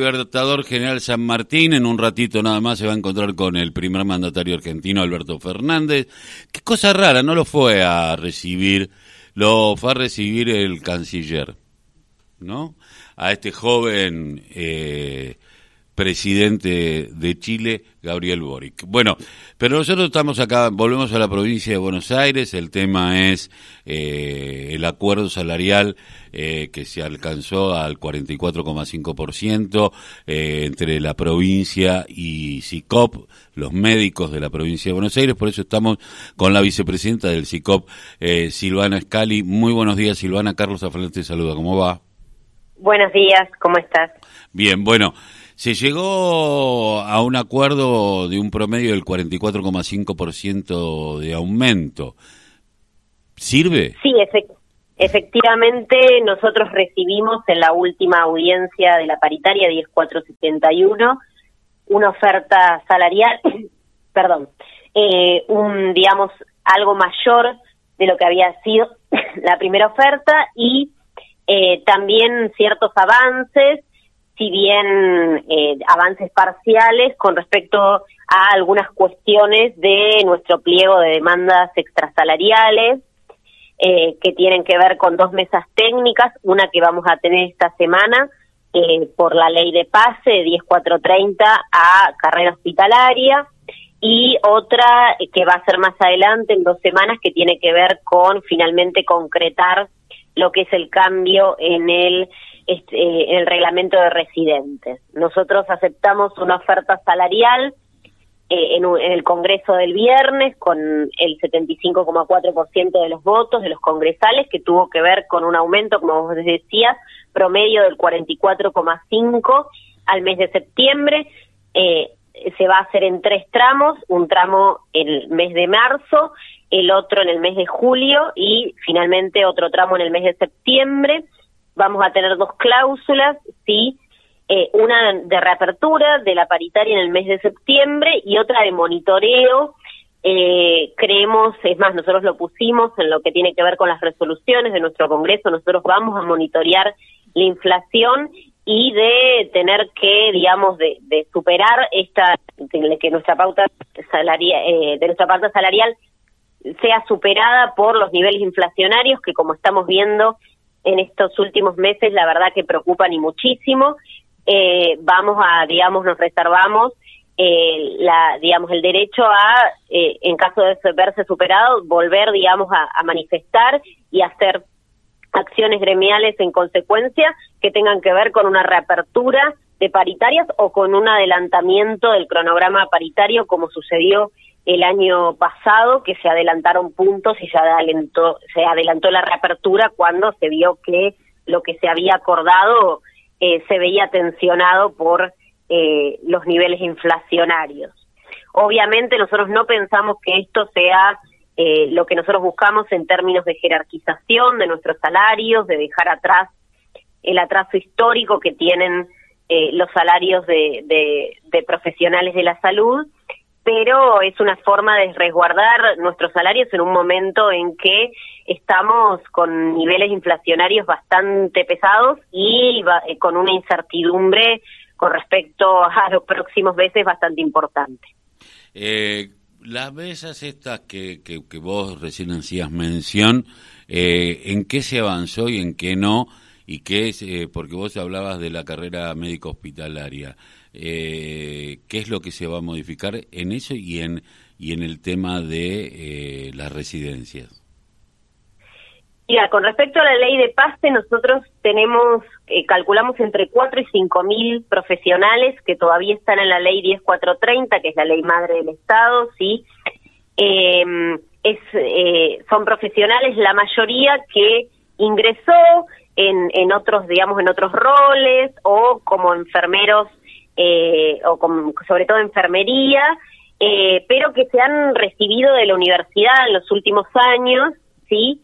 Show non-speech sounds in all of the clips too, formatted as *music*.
Libertador General San Martín, en un ratito nada más se va a encontrar con el primer mandatario argentino, Alberto Fernández. Qué cosa rara, no lo fue a recibir, lo fue a recibir el canciller, ¿no? A este joven eh, presidente de Chile, Gabriel Boric. Bueno, pero nosotros estamos acá, volvemos a la provincia de Buenos Aires, el tema es eh, el acuerdo salarial eh, que se alcanzó al 44,5% eh, entre la provincia y SICOP, los médicos de la provincia de Buenos Aires, por eso estamos con la vicepresidenta del SICOP, eh, Silvana Scali. Muy buenos días, Silvana. Carlos Afalante te saluda, ¿cómo va? Buenos días, ¿cómo estás? Bien, bueno, se llegó a un acuerdo de un promedio del 44,5% de aumento. ¿Sirve? Sí, efectivamente nosotros recibimos en la última audiencia de la paritaria 10471 una oferta salarial, *coughs* perdón, eh, un, digamos, algo mayor de lo que había sido *coughs* la primera oferta y eh, también ciertos avances si bien eh, avances parciales con respecto a algunas cuestiones de nuestro pliego de demandas extrasalariales eh, que tienen que ver con dos mesas técnicas, una que vamos a tener esta semana eh, por la ley de pase 10430 a carrera hospitalaria y otra que va a ser más adelante en dos semanas que tiene que ver con finalmente concretar lo que es el cambio en el este, eh, el reglamento de residentes. Nosotros aceptamos una oferta salarial eh, en, el Congreso del viernes con el 75,4% de los votos de los congresales, que tuvo que ver con un aumento, como vos decías, promedio del 44,5 al mes de septiembre. Eh, se va a hacer en tres tramos, un tramo el mes de marzo, el otro en el mes de julio y finalmente otro tramo en el mes de septiembre vamos a tener dos cláusulas, sí, eh, una de reapertura de la paritaria en el mes de septiembre y otra de monitoreo. Eh, creemos, es más, nosotros lo pusimos en lo que tiene que ver con las resoluciones de nuestro Congreso, nosotros vamos a monitorear la inflación y de tener que, digamos, de, superar esta, que nuestra pauta salarial, eh, de nuestra pauta salarial sea superada por los niveles inflacionarios que, como estamos viendo, en estos últimos meses, la verdad que preocupan y muchísimo. Eh, vamos a, digamos, nos reservamos eh, la, digamos, el derecho a, eh, en caso de verse superado, volver, digamos, a, manifestar y hacer acciones gremiales en consecuencia que tengan que ver con una reapertura de paritarias o con un adelantamiento del cronograma paritario como sucedió el año pasado que se adelantaron puntos y se adelantó, se adelantó la reapertura cuando se vio que lo que se había acordado eh, se veía tensionado por eh, los niveles inflacionarios. Obviamente nosotros no pensamos que esto sea eh, lo que nosotros buscamos en términos de jerarquización de nuestros salarios, de dejar atrás el atraso histórico que tienen los salarios de, de profesionales de la salud, pero es una forma de resguardar nuestros salarios en un momento en que estamos con niveles inflacionarios bastante pesados y eh, con una incertidumbre con respecto a los próximos meses bastante importante. Eh, las mesas estas que, que, vos recién hacías mención, eh, ¿en qué se avanzó y en qué no? Y qué es, eh, porque vos hablabas de la carrera médico hospitalaria eh, qué es lo que se va a modificar en eso y en, y en el tema de eh, las residencias. Mira, con respecto a la ley de PASTE, nosotros tenemos, eh, calculamos entre 4 y 5 mil profesionales que todavía están en la ley 10430, que es la ley madre del Estado, ¿sí? Em, es, eh, son profesionales, la mayoría que ingresó en, en otros, digamos, en otros roles o como enfermeros eh, o sobre todo enfermería, eh, pero que se han recibido de la universidad en los últimos años, ¿sí?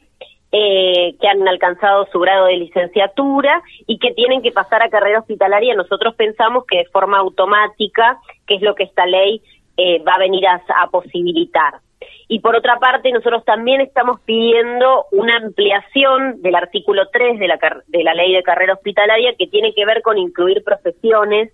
Eh, que han alcanzado su grado de licenciatura y que tienen que pasar a carrera hospitalaria. Nosotros pensamos que de forma automática, que es lo que esta ley va a venir a, posibilitar. y por otra parte nosotros también estamos pidiendo una ampliación del artículo 3 de la, de la ley de carrera hospitalaria que tiene que ver con incluir profesiones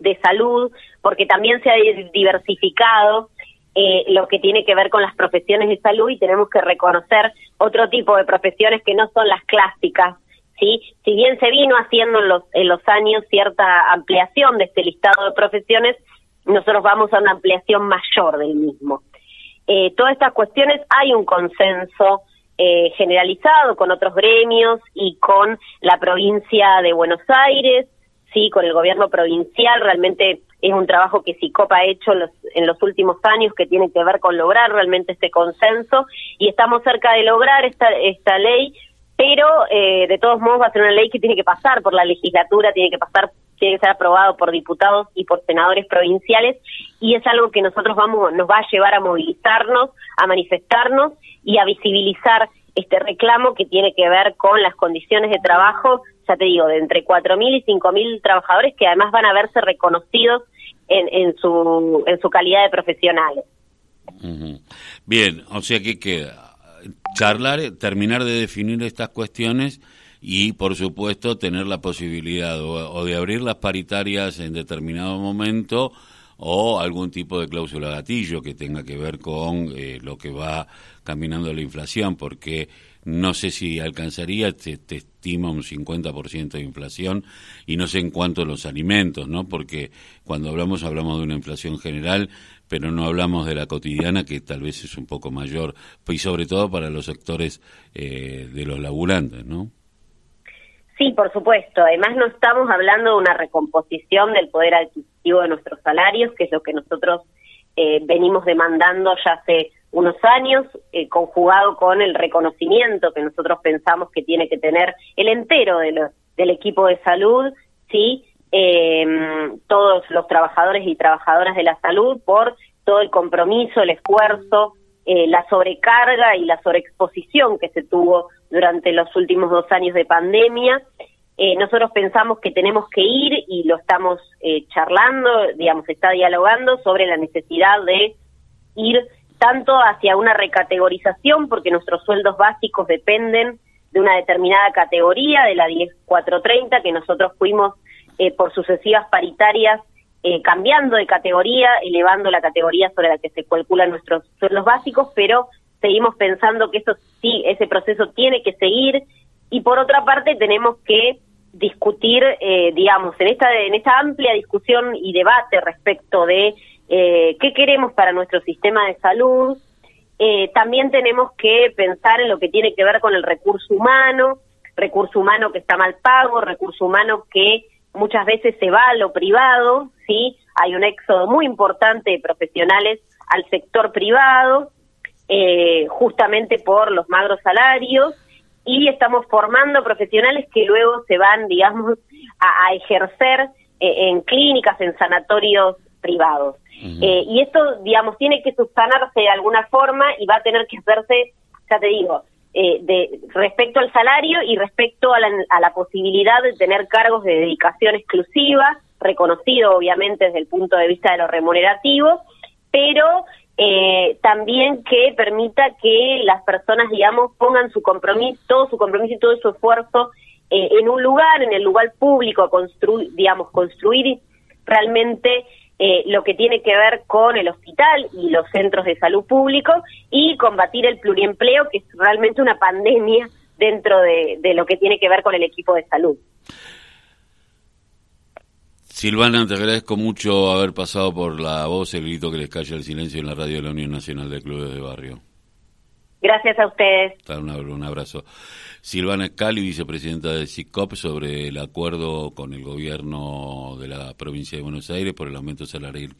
de salud, porque también se ha diversificado eh, lo que tiene que ver con las profesiones de salud y tenemos que reconocer otro tipo de profesiones que no son las clásicas. ¿sí? Si bien se vino haciendo en los, en los años cierta ampliación de este listado de profesiones, nosotros vamos a una ampliación mayor del mismo. Eh, todas estas cuestiones hay un consenso eh, generalizado con otros gremios y con la provincia de Buenos Aires, sí, con el gobierno provincial, realmente es un trabajo que SICOP ha hecho en los últimos años que tiene que ver con lograr realmente este consenso y estamos cerca de lograr esta, esta ley, pero eh, de todos modos va a ser una ley que tiene que pasar por la legislatura, tiene que pasar tiene que ser aprobado por diputados y por senadores provinciales y es algo que nosotros vamos nos va a llevar a movilizarnos, a manifestarnos y a visibilizar este reclamo que tiene que ver con las condiciones de trabajo, ya te digo, de entre 4.000 y 5.000 trabajadores que además van a verse reconocidos en, en, su, en su calidad de profesionales. Bien, o sea que queda charlar, terminar de definir estas cuestiones y, por supuesto, tener la posibilidad o, de abrir las paritarias en determinado momento o algún tipo de cláusula gatillo que tenga que ver con eh, lo que va caminando la inflación, porque no sé si alcanzaría, te, estima un 50% de inflación y no sé en cuanto a los alimentos, ¿no? Porque cuando hablamos hablamos de una inflación general, pero no hablamos de la cotidiana que tal vez es un poco mayor, y sobre todo para los sectores eh, de los laburantes, ¿no? Sí, por supuesto. Además, no estamos hablando de una recomposición del poder adquisitivo de nuestros salarios, que es lo que nosotros eh, venimos demandando ya hace unos años, eh, conjugado con el reconocimiento que nosotros pensamos que tiene que tener el entero del equipo de salud, sí, em, todos los trabajadores y trabajadoras de la salud por todo el compromiso, el esfuerzo, eh, la sobrecarga y la sobreexposición que se tuvo durante los últimos dos años de pandemia. Eh, nosotros pensamos que tenemos que ir y lo estamos eh, charlando, digamos, está dialogando sobre la necesidad de ir tanto hacia una recategorización, porque nuestros sueldos básicos dependen de una determinada categoría, de la 10430, que nosotros fuimos por sucesivas paritarias eh, cambiando de categoría, elevando la categoría sobre la que se calculan nuestros sueldos básicos, pero seguimos pensando que eso sí, ese proceso tiene que seguir. Y por otra parte tenemos que discutir, eh, digamos, en esta en esta amplia discusión y debate respecto de eh, qué queremos para nuestro sistema de salud. también tenemos que pensar en lo que tiene que ver con el recurso humano, recurso humano que está mal pago, recurso humano que muchas veces se va a lo privado, ¿sí? Hay un éxodo muy importante de profesionales al sector privado, eh, justamente por los magros salarios, y estamos formando profesionales que luego se van, digamos, a, ejercer eh, en clínicas, en sanatorios privados. Eh, y esto, digamos, tiene que subsanarse de alguna forma y va a tener que hacerse, ya te digo, eh, de respecto al salario y respecto a la, a la posibilidad de tener cargos de dedicación exclusiva, reconocido obviamente desde el punto de vista de lo remunerativo, pero eh, también que permita que las personas, digamos, pongan su compromiso, todo su compromiso y todo su esfuerzo eh, en un lugar, en el lugar público, construir, digamos, construir realmente eh, lo que tiene que ver con el hospital y los centros de salud público y combatir el pluriempleo, que es realmente una pandemia dentro de, lo que tiene que ver con el equipo de salud. Silvana, te agradezco mucho haber pasado por la voz, el grito que les calla el silencio en la radio de la Unión Nacional de Clubes de Barrio. Gracias a ustedes. Un, abrazo. Silvana Cali, vicepresidenta de CICOP, sobre el acuerdo con el gobierno de la provincia de Buenos Aires por el aumento salarial